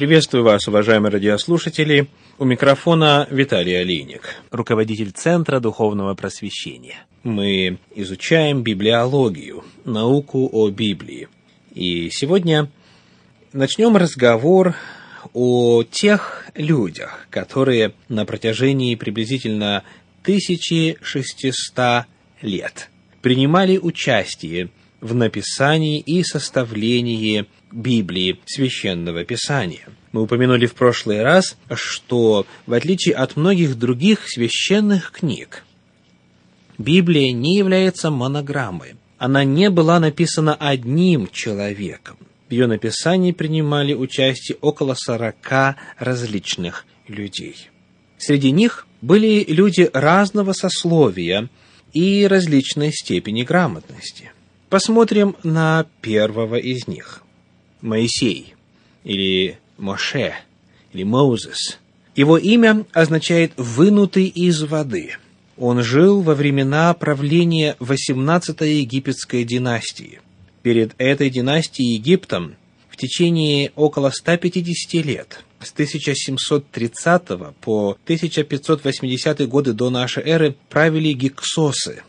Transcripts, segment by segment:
Приветствую вас, уважаемые радиослушатели. У микрофона Виталий Олейник, руководитель Центра Духовного Просвещения. Мы изучаем библиологию, науку о Библии. И сегодня начнем разговор о тех людях, которые на протяжении приблизительно 1600 лет принимали участие в написании и составлении Библии, Священного Писания. Мы упомянули в прошлый раз, что в отличие от многих других священных книг, Библия не является монограммой. Она не была написана одним человеком. В ее написании принимали участие около сорока различных людей. Среди них были люди разного сословия и различной степени грамотности. Посмотрим на первого из них – Моисей или Моше или Moses. Его имя означает «вынутый из воды». Он жил во времена правления 18-й египетской династии. Перед этой династией Египтом в течение около 150 лет, с 1730 по 1580 годы до нашей эры, правили гиксосы,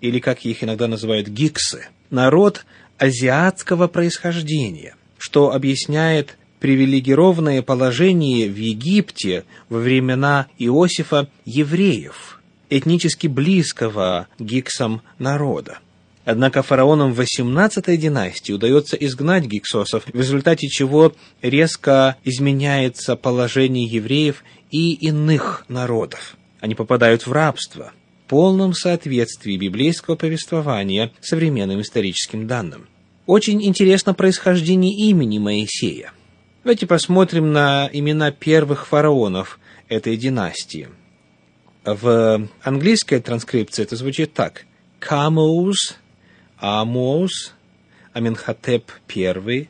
или, как их иногда называют, гиксы, народ азиатского происхождения, что объясняет привилегированное положение в Египте во времена Иосифа евреев, этнически близкого гиксам народа. Однако фараонам 18-й династии удается изгнать гиксосов, в результате чего резко изменяется положение евреев и иных народов. Они попадают в рабство, полном соответствии библейского повествования современным историческим данным. Очень интересно происхождение имени Моисея. Давайте посмотрим на имена первых фараонов этой династии. В английской транскрипции это звучит так. Камоус, Амоус, Аменхотеп I,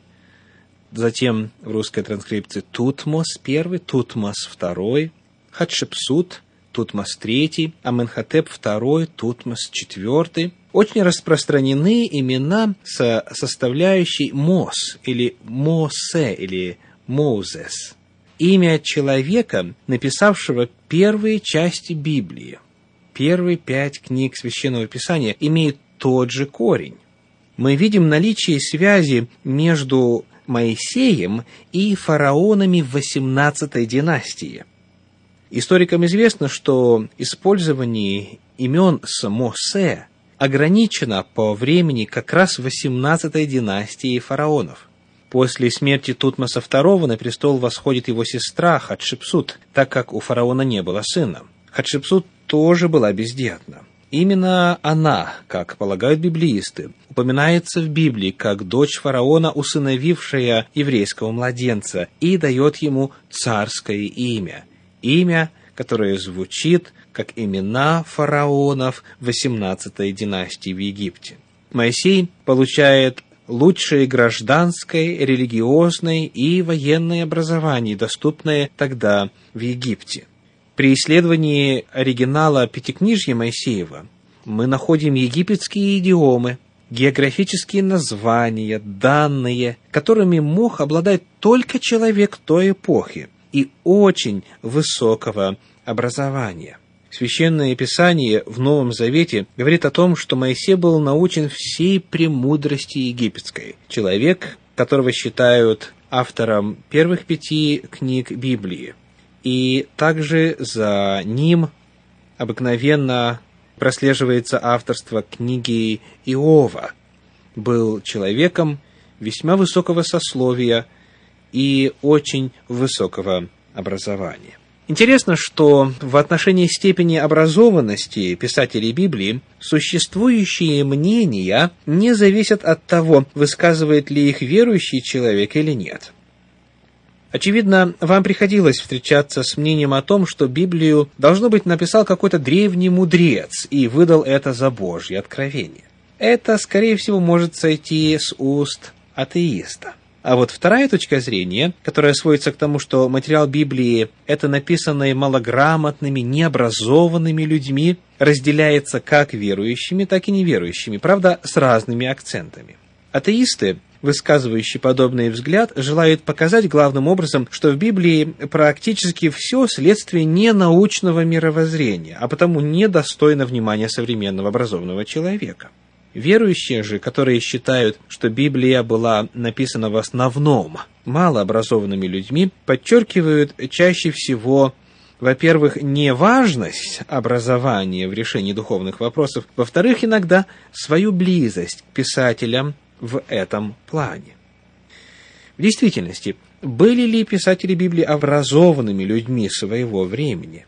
затем в русской транскрипции Тутмос I, Тутмос II, Хатшепсут, Тутмос III, Аменхотеп II, Тутмос IV, очень распространены имена с составляющей Мос или Мосе или Moses. Имя человека, написавшего первые части Библии, первые пять книг Священного Писания, имеет тот же корень. Мы видим наличие связи между Моисеем и фараонами 18 династии. Историкам известно, что использование имен с Мосе ограничена по времени как раз 18-й династии фараонов. После смерти Тутмоса II на престол восходит его сестра Хатшепсут, так как у фараона не было сына. Хатшепсут тоже была бездетна. Именно она, как полагают библеисты, упоминается в Библии как дочь фараона, усыновившая еврейского младенца, и дает ему царское имя. Имя, которое звучит как имена фараонов 18 династии в Египте. Моисей получает лучшее гражданское, религиозное и военное образование, доступное тогда в Египте. При исследовании оригинала Пятикнижья Моисеева мы находим египетские идиомы, географические названия, данные, которыми мог обладать только человек той эпохи и очень высокого образования. Священное Писание в Новом Завете говорит о том, что Моисей был научен всей премудрости египетской. Человек, которого считают автором первых пяти книг Библии. И также за ним обыкновенно прослеживается авторство книги Иова. Был человеком весьма высокого сословия и очень высокого образования. Интересно, что в отношении степени образованности писателей Библии существующие мнения не зависят от того, высказывает ли их верующий человек или нет. Очевидно, вам приходилось встречаться с мнением о том, что Библию, должно быть, написал какой-то древний мудрец и выдал это за Божье откровение. Это, скорее всего, может сойти с уст атеиста. А вот вторая точка зрения, которая сводится к тому, что материал Библии – это написанное малограмотными, необразованными людьми, разделяется как верующими, так и неверующими, правда, с разными акцентами. Атеисты высказывающий подобный взгляд, желает показать главным образом, что в Библии практически все следствие не научного мировоззрения, а потому недостойно внимания современного образованного человека. Верующие же, которые считают, что Библия была написана в основном малообразованными людьми, подчеркивают чаще всего во-первых, неважность образования в решении духовных вопросов, во-вторых, иногда свою близость к писателям в этом плане. В действительности, были ли писатели Библии образованными людьми своего времени?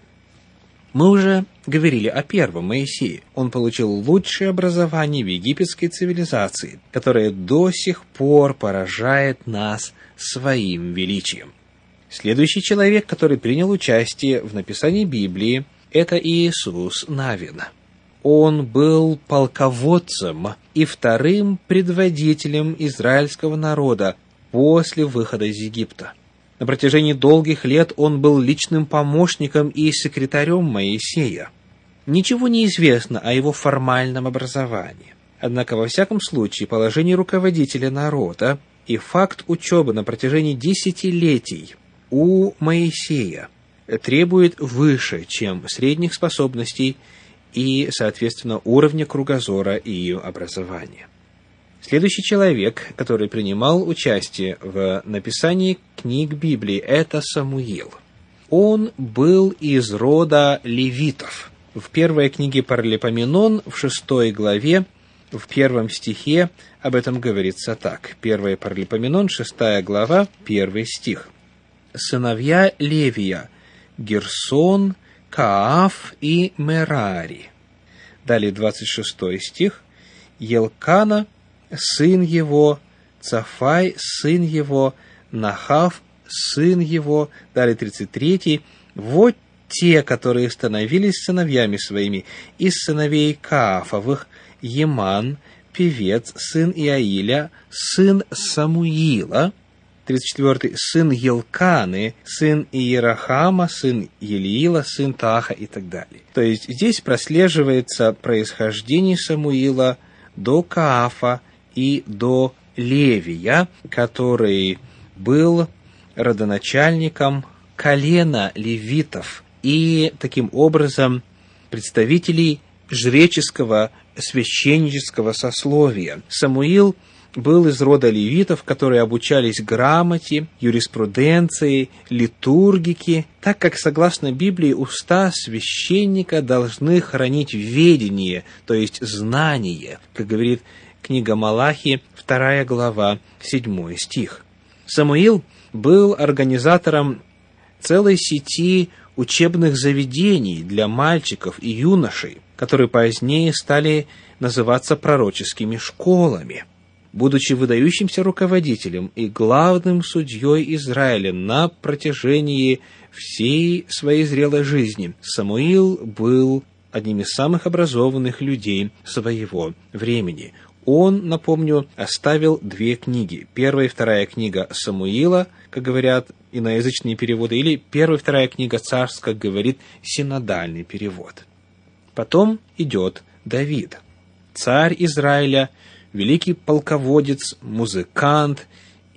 Мы уже говорили о первом Моисее. Он получил лучшее образование в египетской цивилизации, которая до сих пор поражает нас своим величием. Следующий человек, который принял участие в написании Библии, это Иисус Навин. Он был полководцем и вторым предводителем израильского народа после выхода из Египта. На протяжении долгих лет он был личным помощником и секретарем Моисея. Ничего не известно о его формальном образовании. Однако, во всяком случае, положение руководителя народа и факт учебы на протяжении десятилетий у Моисея требует выше, чем средних способностей и, соответственно, уровня кругозора и образования. Следующий человек, который принимал участие в написании книг Библии, это Самуил. Он был из рода левитов. В первой книге Паралипоменон, в шестой главе, в первом стихе об этом говорится так. Первая Паралипоменон, шестая глава, первый стих – сыновья Левия – Герсон, Кааф и Мерари. Далее 26 стих. Елкана, сын его, Цафай, сын его, Нахав, сын его. Далее 33. Вот те, которые становились сыновьями своими, из сыновей Каафовых, Еман, певец, сын Иаиля, сын Самуила – 34 сын Елканы, сын Иерахама, сын Елиила, сын Таха и так далее. То есть здесь прослеживается происхождение Самуила до Каафа и до Левия, который был родоначальником колена левитов и таким образом представителей жреческого священнического сословия. Самуил – был из рода левитов, которые обучались грамоте, юриспруденции, литургике, так как, согласно Библии, уста священника должны хранить ведение, то есть знание, как говорит книга Малахи, 2 глава, 7 стих. Самуил был организатором целой сети учебных заведений для мальчиков и юношей, которые позднее стали называться пророческими школами – будучи выдающимся руководителем и главным судьей Израиля на протяжении всей своей зрелой жизни, Самуил был одним из самых образованных людей своего времени. Он, напомню, оставил две книги. Первая и вторая книга Самуила, как говорят иноязычные переводы, или первая и вторая книга царств, как говорит синодальный перевод. Потом идет Давид, царь Израиля, великий полководец, музыкант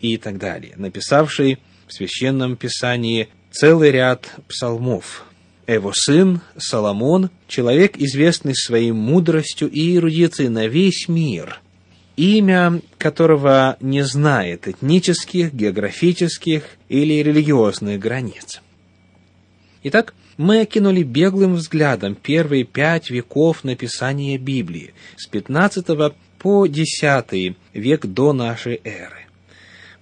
и так далее, написавший в Священном Писании целый ряд псалмов. Его сын Соломон, человек, известный своей мудростью и эрудицией на весь мир, имя которого не знает этнических, географических или религиозных границ. Итак, мы окинули беглым взглядом первые пять веков написания Библии, с 15 по X век до нашей эры.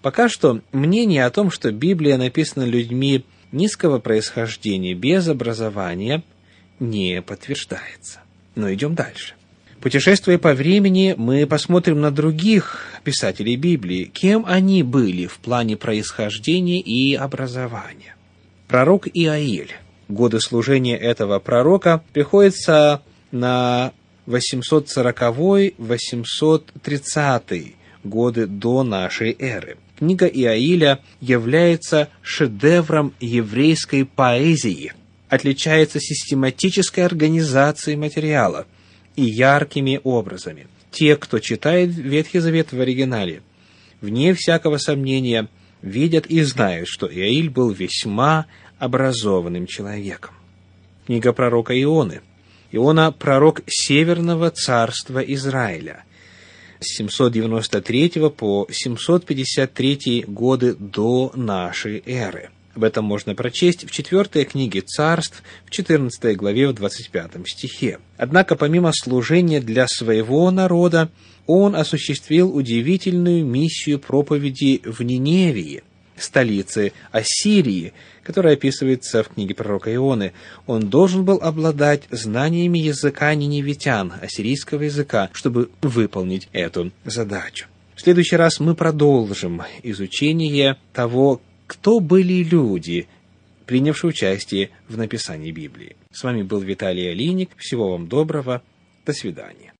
Пока что мнение о том, что Библия написана людьми низкого происхождения, без образования, не подтверждается. Но идем дальше. Путешествуя по времени, мы посмотрим на других писателей Библии, кем они были в плане происхождения и образования. Пророк Иаиль. Годы служения этого пророка приходится на 840-830 годы до нашей эры. Книга Иаиля является шедевром еврейской поэзии, отличается систематической организацией материала и яркими образами. Те, кто читает Ветхий Завет в оригинале, вне всякого сомнения, видят и знают, что Иаиль был весьма образованным человеком. Книга пророка Ионы. Иона – пророк Северного царства Израиля – с 793 по 753 годы до нашей эры. Об этом можно прочесть в четвертой книге царств, в 14 главе, в 25 стихе. Однако, помимо служения для своего народа, он осуществил удивительную миссию проповеди в Ниневии, столице Ассирии, которая описывается в книге пророка Ионы. Он должен был обладать знаниями языка ниневитян, ассирийского языка, чтобы выполнить эту задачу. В следующий раз мы продолжим изучение того, кто были люди, принявшие участие в написании Библии. С вами был Виталий Алиник. Всего вам доброго. До свидания.